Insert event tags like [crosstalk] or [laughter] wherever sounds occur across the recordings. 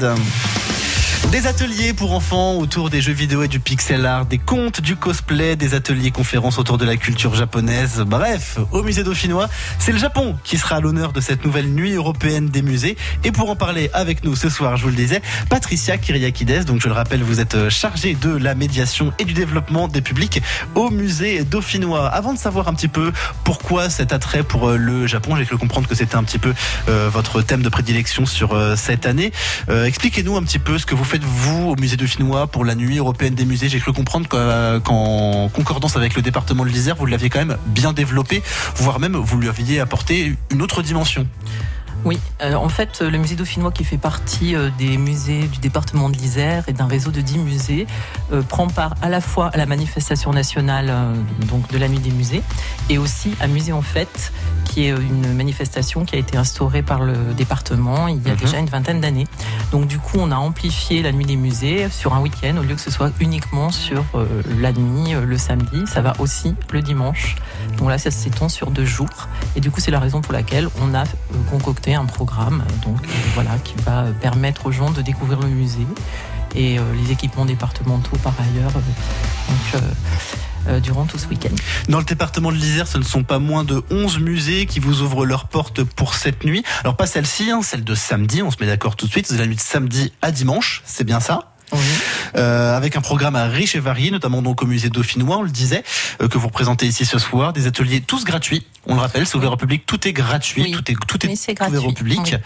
Them. Des ateliers pour enfants autour des jeux vidéo et du pixel art, des contes, du cosplay, des ateliers conférences autour de la culture japonaise. Bref, au musée dauphinois, c'est le Japon qui sera à l'honneur de cette nouvelle nuit européenne des musées. Et pour en parler avec nous ce soir, je vous le disais, Patricia Kyriakides. Donc je le rappelle, vous êtes chargée de la médiation et du développement des publics au musée dauphinois. Avant de savoir un petit peu pourquoi cet attrait pour le Japon, j'ai cru comprendre que c'était un petit peu euh, votre thème de prédilection sur euh, cette année. Euh, expliquez-nous un petit peu ce que vous faites vous au musée dauphinois pour la nuit européenne des musées? J'ai cru comprendre qu'en concordance avec le département de l'Isère, vous l'aviez quand même bien développé, voire même vous lui aviez apporté une autre dimension. Oui, euh, en fait, le musée dauphinois qui fait partie euh, des musées du département de l'Isère et d'un réseau de 10 musées euh, prend part à la fois à la manifestation nationale donc de la nuit des musées et aussi à Musée en Fête qui est une manifestation qui a été instaurée par le département il y a mhm. déjà une vingtaine d'années. Donc du coup, on a amplifié la nuit des musées sur un week-end au lieu que ce soit uniquement sur la nuit, le samedi, ça va aussi le dimanche. Donc là, ça s'étend sur deux jours et du coup, c'est la raison pour laquelle on a concocté un programme donc, euh, voilà, qui va permettre aux gens de découvrir le musée et euh, les équipements départementaux par ailleurs. Euh, durant tout ce week-end. Dans le département de l'Isère, ce ne sont pas moins de 11 musées qui vous ouvrent leurs portes pour cette nuit. Alors pas celle-ci, hein, celle de samedi, on se met d'accord tout de suite, c'est la nuit de samedi à dimanche, c'est bien ça? Euh, avec un programme riche et varié, notamment donc au musée dauphinois, on le disait, euh, que vous représentez ici ce soir, des ateliers tous gratuits. On le rappelle, c'est ouvert au public, tout est gratuit, tout est tout est, ouvert au public.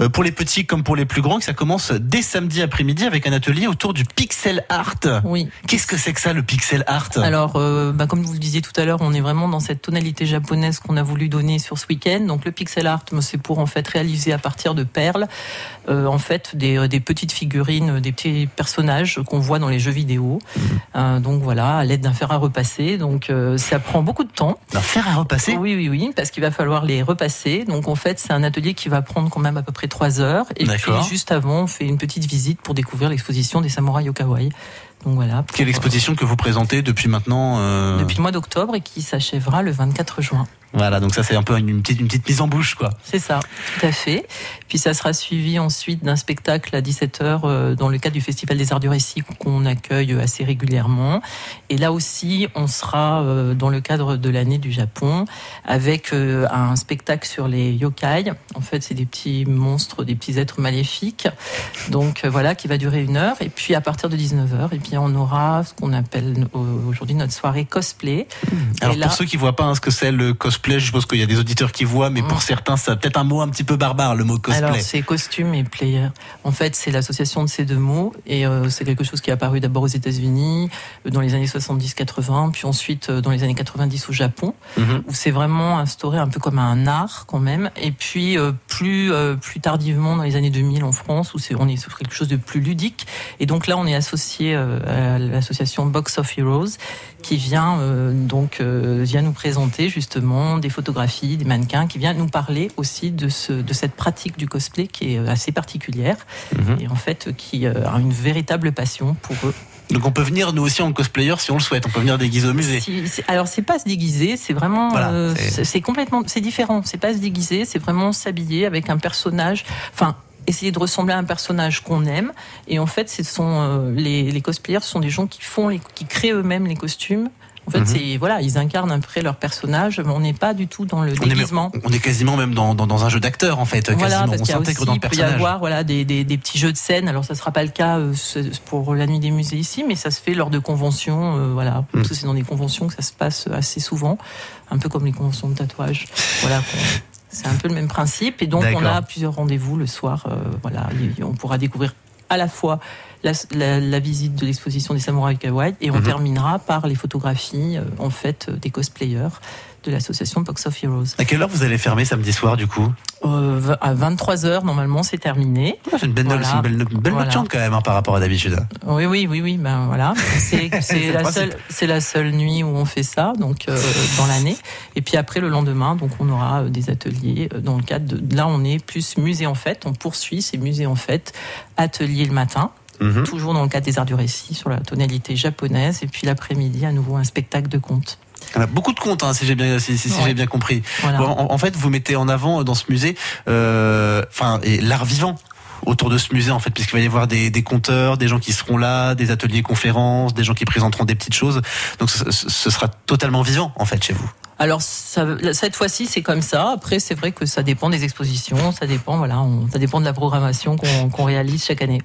Euh, pour les petits comme pour les plus grands, ça commence dès samedi après-midi avec un atelier autour du pixel art. Oui. Qu'est-ce que c'est que ça, le pixel art? Alors, bah, comme vous le disiez tout à l'heure, on est vraiment dans cette tonalité japonaise qu'on a voulu donner sur ce week-end. Donc, le pixel art, c'est pour en fait réaliser à partir de perles, en fait, des, des petites figurines, des petits personnages qu'on voit dans les jeux vidéo. Euh, donc voilà, à l'aide d'un fer à repasser. Donc euh, ça prend beaucoup de temps. Un fer à repasser? Oui, oui, oui, parce qu'il va falloir les repasser. Donc en fait, c'est un atelier qui va prendre quand même à peu près trois heures. Et puis juste avant, on fait une petite visite pour découvrir l'exposition des samouraïs au kawaii. Donc voilà. Quelle exposition que vous présentez depuis maintenant euh, Depuis le mois d'octobre et qui s'achèvera le 24 juin. Voilà, donc ça c'est un peu une petite, une petite mise en bouche, quoi. C'est ça, tout à fait. Puis ça sera suivi ensuite d'un spectacle à 17h euh, dans le cadre du Festival des Arts du Récit qu'on accueille assez régulièrement. Et là aussi, on sera euh, dans le cadre de l'année du Japon avec un spectacle sur les yokai. En fait, c'est des petits monstres, des petits êtres maléfiques. Donc voilà, qui va durer une heure. Et puis à partir de 19h, et puis on aura ce qu'on appelle aujourd'hui notre soirée cosplay. Alors pour ceux qui voient pas hein, ce que c'est le cosplay, je suppose qu'il y a des auditeurs qui voient, mais pour mm. certains, c'est peut-être un mot un petit peu barbare, le mot cosplay. Alors, c'est costume et player. En fait, c'est l'association de ces deux mots, et euh, c'est quelque chose qui est apparu d'abord aux États-Unis, euh, dans les années 70-80, puis ensuite euh, dans les années 90 au Japon, mm-hmm. où c'est vraiment instauré un peu comme un art quand même, et puis plus plus tardivement dans les années 2000 en France, où c'est on est sur quelque chose de plus ludique, et donc là, on est associé à l'association Box of Heroes, qui vient donc vient nous présenter justement des photographies, des mannequins, qui vient nous parler aussi de, ce, de cette pratique du cosplay qui est euh, assez particulière mhm. et en fait qui euh, a une véritable passion pour eux. Donc on peut venir nous aussi en cosplayer si on le souhaite. On peut venir déguiser au musée. alors c'est pas se déguiser, c'est vraiment, euh, c'est complètement, c'est différent. C'est pas se déguiser, c'est vraiment s'habiller avec un personnage. Enfin, essayer de ressembler à un personnage qu'on aime. Et en fait, ce sont les, les cosplayers, ce sont des gens qui font, les, qui créent eux-mêmes les costumes en fait, mhm. c'est voilà, ils incarnent un peu leur personnage, mais on n'est pas du tout dans le déguisement. on est quasiment même dans, dans, un jeu d'acteur en fait. Voilà, parce on s'intègre dans le personnage. Il peut y avoir voilà des, des, des, petits jeux de scène. Alors ça sera pas le cas euh, pour la nuit des musées ici, mais ça se fait lors de conventions. Euh, voilà, mhm. parce que c'est dans des conventions que ça se passe assez souvent, un peu comme les conventions de tatouage. Voilà. C'est un peu le même principe, et donc on a plusieurs rendez-vous le soir. Euh, voilà, on pourra découvrir à la fois la, visite de l'exposition des samouraïs kawaii et on mhm. terminera par les photographies euh, en fait des cosplayers de l'association Box of Heroes. À quelle heure vous allez fermer samedi soir du coup? Euh, À 23h normalement c'est terminé. Ah, c'est une belle, voilà. une belle, nocturne quand même hein, par rapport à d'habitude. Oui oui oui oui ben voilà c'est [laughs] la seule c'est la seule nuit où on fait ça donc euh, dans l'année et puis après le lendemain donc on aura des ateliers dans le cadre de là on est plus musée en fête on poursuit ces musées en fête atelier le matin Mhm. toujours dans le cadre des arts du récit, sur la tonalité japonaise. Et puis l'après-midi, à nouveau, un spectacle de contes. Il y a beaucoup de contes, hein, si j'ai bien, si, j'ai bien compris. en, fait, vous mettez en avant dans ce musée, euh, enfin, l'art vivant. autour de ce musée en fait, puisqu'il va y avoir des, des conteurs, des gens qui seront là, des ateliers conférences, des gens qui présenteront des petites choses. Donc ce, ce sera totalement vivant en fait chez vous. Alors ça, cette fois-ci c'est comme ça. Après c'est vrai que ça dépend des expositions, ça dépend voilà, on, ça dépend de la programmation qu'on réalise chaque année.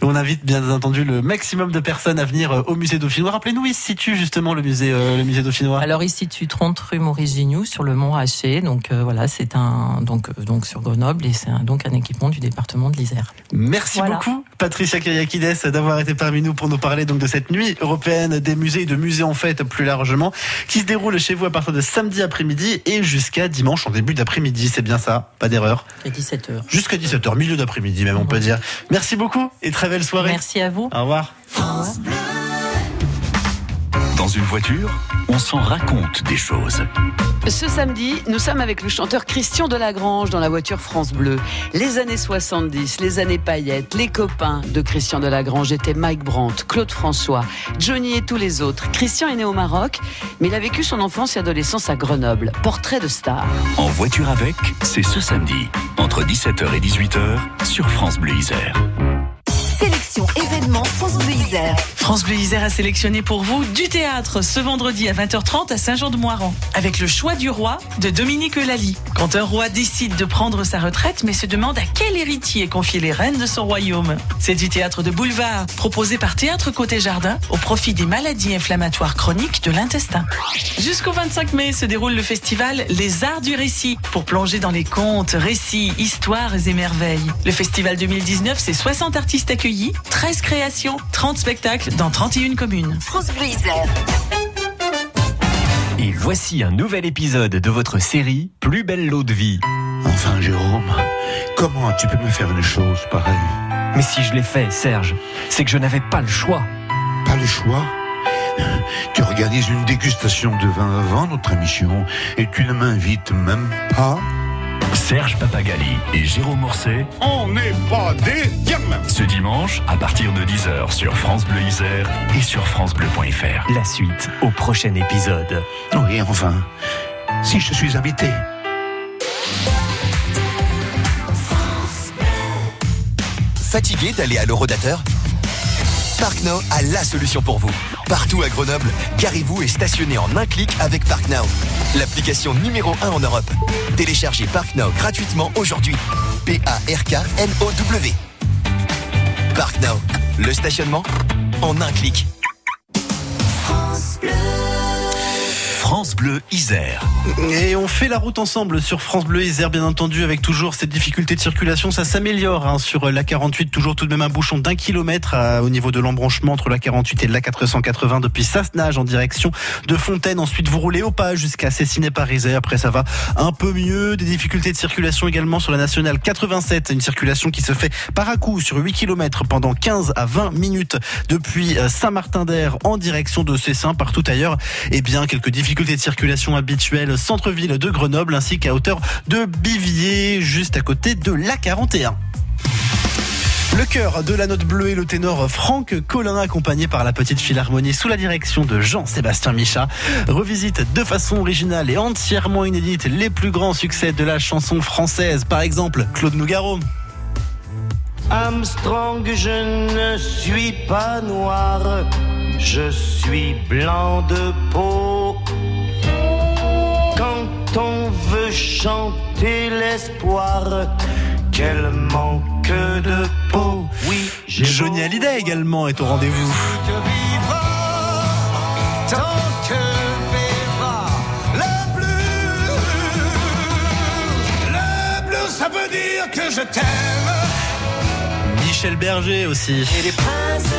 Et on invite bien entendu le maximum de personnes à venir euh, au musée dauphinois. Rappelez-nous où il se situe justement le musée euh, le musée dauphinois. Alors il se situe 30 rue Maurice Gignoux sur le mont Haché. Donc euh, voilà, c'est un donc donc sur Grenoble et c'est donc un équipement du département de l'Isère. Merci beaucoup Patricia Kyriakides d'avoir été parmi nous pour nous parler donc de cette nuit européenne des musées et de musées en fait plus largement qui se déroule chez vous à partir de samedi après-midi et jusqu'à dimanche en début d'après-midi. C'est bien ça, pas d'erreur. Jusqu'à 17h. Jusqu'à 17h, milieu d'après-midi même, on peut dire. Merci beaucoup et très belle soirée. Merci à vous. Au revoir. Dans une voiture, on s'en raconte des choses. Ce samedi, nous sommes avec le chanteur Christian Delagrange dans la voiture France Bleu. Les années 70, les années paillettes, les copains de Christian Delagrange étaient Mike Brandt, Claude François, Johnny et tous les autres. Christian est né au Maroc, mais il a vécu son enfance et adolescence à Grenoble. Portrait de star. En voiture avec, c'est ce samedi, entre 17h et 18h, sur France Bleu Isère. France Bleu Isère. France Bleu Isère a sélectionné pour vous du théâtre ce vendredi à 20h30 à Saint-Jean-de-Moiran avec le choix du roi de Dominique Lally. Quand un roi décide de prendre sa retraite mais se demande à quel héritier confier les rênes de son royaume. C'est du théâtre de boulevard proposé par Théâtre Côté Jardin au profit des maladies inflammatoires chroniques de l'intestin. Jusqu'au 25 mai se déroule le festival Les Arts du Récit pour plonger dans les contes, récits, histoires et merveilles. Le festival 2019, c'est 60 artistes accueillis 13 créations, 30 spectacles dans 31 communes. France Bleu. Et voici un nouvel épisode de votre série Plus belle l'eau de vie. Enfin, Jérôme, comment tu peux me faire une chose pareille? Mais si je l'ai fait, Serge, c'est que je n'avais pas le choix. Pas le choix? Tu organises une dégustation de vin avant notre émission et tu ne m'invites même pas? Serge Papagali et Jérôme Morset. On n'est pas des gamins. Ce dimanche, à partir de 10h sur France Bleu Isère et sur FranceBleu.fr. La suite au prochain épisode. Oui, enfin, si je suis invité. Fatigué d'aller à l'Eurodateur? ParkNow a la solution pour vous. Partout à Grenoble, garez-vous et stationnez en un clic avec ParkNow. L'application numéro 1 en Europe. Téléchargez ParkNow gratuitement aujourd'hui. P-A-R-K-N-O-W. ParkNow, le stationnement en un clic. France Bleu Isère. Et on fait la route ensemble sur France Bleu Isère, bien entendu, avec toujours cette difficulté de circulation. Ça s'améliore hein, sur la 48, toujours tout de même un bouchon d'un kilomètre au niveau de l'embranchement entre la 48 et la 480 depuis Sassenage en direction de Fontaine. Ensuite, vous roulez au pas jusqu'à Cessiné-Parisais. Après, ça va un peu mieux. Des difficultés de circulation également sur la nationale 87. Une circulation qui se fait par à coup sur 8 kilomètres pendant 15 à 20 minutes depuis euh, Saint-Martin-d'Air en direction de Cessin. Partout ailleurs, eh bien, quelques difficultés circulation habituelles centre-ville de Grenoble ainsi qu'à hauteur de Bivier, juste à côté de la 41. Le cœur de la note bleue est le ténor Franck Collin, accompagné par la petite philharmonie sous la direction de Jean-Sébastien Micha, revisite de façon originale et entièrement inédite les plus grands succès de la chanson française. Par exemple, Claude Nougaro. Je suis blanc de peau. Chanter l'espoir, quel manque de peau. Oui, j'ai Johnny Hallyday également est au rendez-vous. ça veut dire que je t'aime. Michel Berger aussi. Et les princes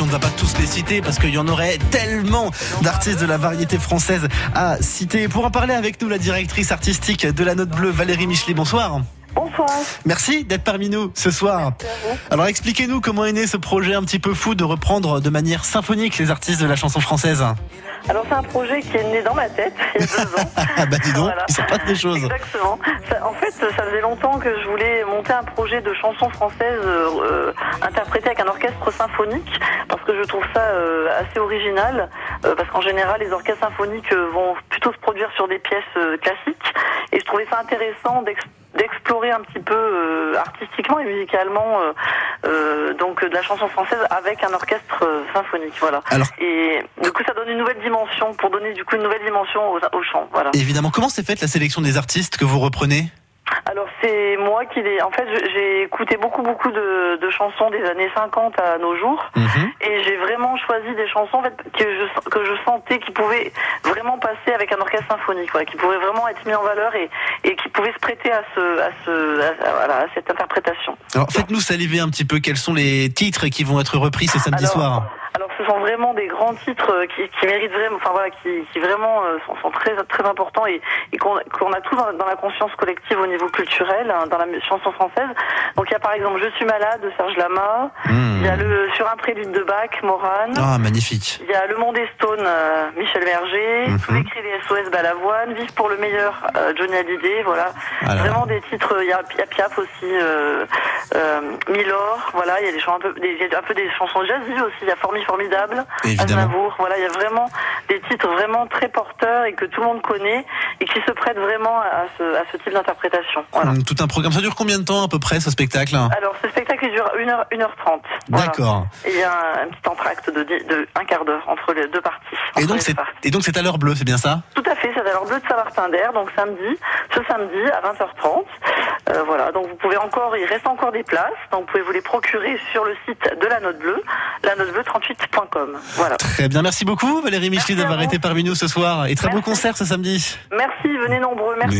on ne va pas tous les citer parce qu'il y en aurait tellement d'artistes de la variété française à citer. Pour en parler avec nous, la directrice artistique de la Note Bleue, Valérie Michelet, bonsoir. Bonsoir. Merci d'être parmi nous ce soir. Alors expliquez-nous comment est né ce projet un petit peu fou de reprendre de manière symphonique les artistes de la chanson française. Alors c'est un projet qui est né dans ma tête il y a deux ans. [laughs] Ah bah dis donc, Voilà. ils sont pas des choses. Exactement. Ça- en fait, ça faisait longtemps que je voulais monter un projet de chansons françaises euh, interprétées avec un orchestre symphonique parce que je trouve ça euh, assez original euh, parce qu'en général les orchestres symphoniques euh, vont plutôt se produire sur des pièces classiques et je trouvais ça intéressant d'ex- d'explorer un petit peu euh, artistiquement et musicalement euh, euh, donc de la chanson française avec un orchestre symphonique. Voilà. Alors- Et du coup, ça donne une nouvelle dimension pour donner du coup une nouvelle dimension au, au chant. Voilà. Évidemment, comment s'est faite la sélection des artistes que vous reprenez? Alors c'est moi qui les. En fait, j'ai écouté beaucoup beaucoup de, de chansons des années 50 à nos jours, Mhm. et j'ai vraiment choisi des chansons en fait, que je que je sentais qui pouvaient vraiment passer avec un orchestre symphonique, quoi, qui pourraient vraiment être mis en valeur et, et qui pouvaient se prêter à ce à ce à- voilà, à cette interprétation. Alors faites-nous saliver un petit peu quels sont les titres qui vont être repris ce samedi Alors, soir. Alors ce sont vraiment des grands titres euh, qui, qui méritent vraiment, enfin voilà, qui, qui vraiment euh, sont, sont très très importants et, et qu'on a tous dans, dans la conscience collective au niveau culturel, hein, dans la chanson française. Donc il y a par exemple Je suis malade de Serge Lama, Mmh. il y a le Sur un prélude de Bach, Morane. Ah, magnifique. Il y a Le Monde est Stone, euh, Michel Berger, Mhm. Tous les cris des SOS Balavoine, Vive pour le meilleur, euh, Johnny Hallyday, voilà. Ah Vraiment des titres, il y a, il y a Piaf aussi, euh, Milor, voilà, il y a des chansons un peu, des, il y a un peu des chansons jazzy aussi, il y a Formi Formidable. Aznavour, voilà, il y a vraiment des titres vraiment très porteurs et que tout le monde connaît et qui se prêtent vraiment à ce, à ce type d'interprétation. Voilà. Mmh, Tout un programme. Ça dure combien de temps à peu près ce spectacle Alors, ce spectacle il dure 1h, 1h30. Voilà. D'accord. Et il y a un, petit entracte de, de un quart d'heure entre les deux parties. Et donc c'est deux parties. et donc c'est à l'heure bleue, c'est bien ça? Tout à fait, c'est à l'heure bleue de Saint-Martin d'Air, donc samedi, ce samedi à 20h30. Euh, voilà, donc vous pouvez encore, il reste encore des places, donc vous pouvez vous les procurer sur le site de la Note Bleue, la note bleue 38.com. Voilà. Très bien, merci beaucoup Valérie à d'avoir été parmi nous ce soir et très beau concert ce samedi. Merci, venez nombreux, merci. Mais